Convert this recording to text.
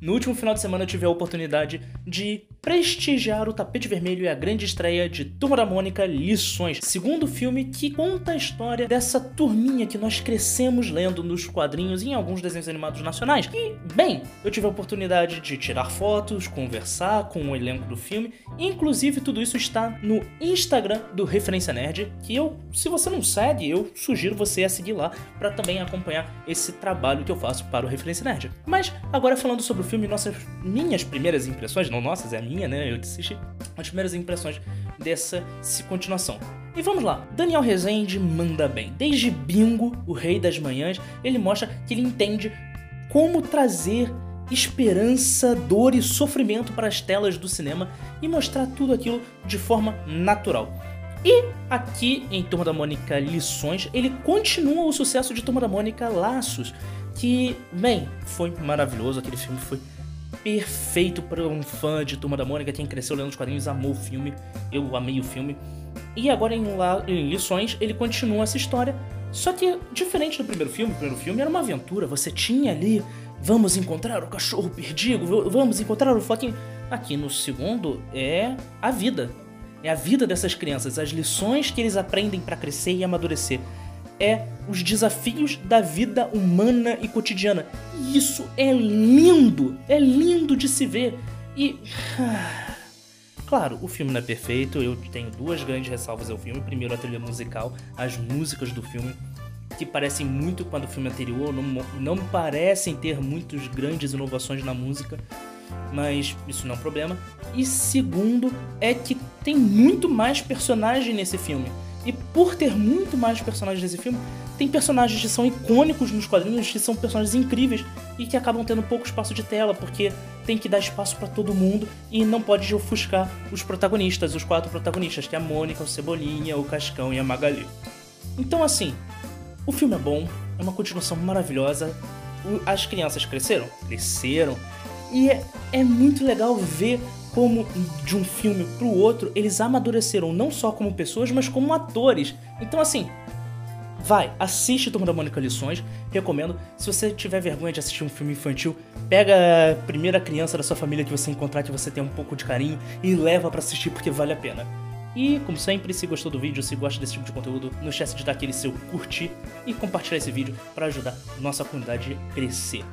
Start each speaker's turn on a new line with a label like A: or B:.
A: No último final de semana eu tive a oportunidade de prestigiar o tapete vermelho e a grande estreia de Turma da Mônica Lições, segundo filme que conta a história dessa turminha que nós crescemos lendo nos quadrinhos e em alguns desenhos animados nacionais. E, bem, eu tive a oportunidade de tirar fotos, conversar com o elenco do filme, inclusive tudo isso está no Instagram do Referência Nerd, que eu, se você não segue, eu sugiro você a seguir lá para também acompanhar esse trabalho que eu faço para o Referência Nerd. Mas agora falando sobre o filme, nossas minhas primeiras impressões, não nossas, é a minha, né? Eu assisti as primeiras impressões dessa continuação. E vamos lá, Daniel Rezende manda bem. Desde Bingo, o Rei das Manhãs, ele mostra que ele entende como trazer esperança, dor e sofrimento para as telas do cinema e mostrar tudo aquilo de forma natural. E aqui em Turma da Mônica Lições, ele continua o sucesso de Turma da Mônica Laços, que, bem, foi maravilhoso, aquele filme foi perfeito para um fã de Turma da Mônica, quem cresceu lendo os quadrinhos amou o filme, eu amei o filme. E agora em, La em Lições ele continua essa história, só que diferente do primeiro filme, o primeiro filme era uma aventura, você tinha ali, vamos encontrar o cachorro perdido, vamos encontrar o fucking... Aqui no segundo é a vida, é a vida dessas crianças, as lições que eles aprendem para crescer e amadurecer. É os desafios da vida humana e cotidiana. E isso é lindo, é lindo de se ver. E. Claro, o filme não é perfeito, eu tenho duas grandes ressalvas ao filme. Primeiro, a trilha musical, as músicas do filme, que parecem muito com a do filme anterior, não, não parecem ter muitas grandes inovações na música mas isso não é um problema. E segundo, é que tem muito mais personagem nesse filme. Por ter muito mais personagens nesse filme, tem personagens que são icônicos nos quadrinhos, que são personagens incríveis e que acabam tendo pouco espaço de tela, porque tem que dar espaço para todo mundo e não pode ofuscar os protagonistas, os quatro protagonistas, que é a Mônica, o Cebolinha, o Cascão e a Magali. Então, assim, o filme é bom, é uma continuação maravilhosa. As crianças cresceram? Cresceram. E é, é muito legal ver como de um filme pro outro eles amadureceram não só como pessoas, mas como atores. Então assim, vai, assiste Turma da Mônica Lições, recomendo. Se você tiver vergonha de assistir um filme infantil, pega a primeira criança da sua família que você encontrar que você tem um pouco de carinho e leva para assistir porque vale a pena. E, como sempre, se gostou do vídeo, se gosta desse tipo de conteúdo, não esquece de dar aquele seu curtir e compartilhar esse vídeo para ajudar nossa comunidade a crescer.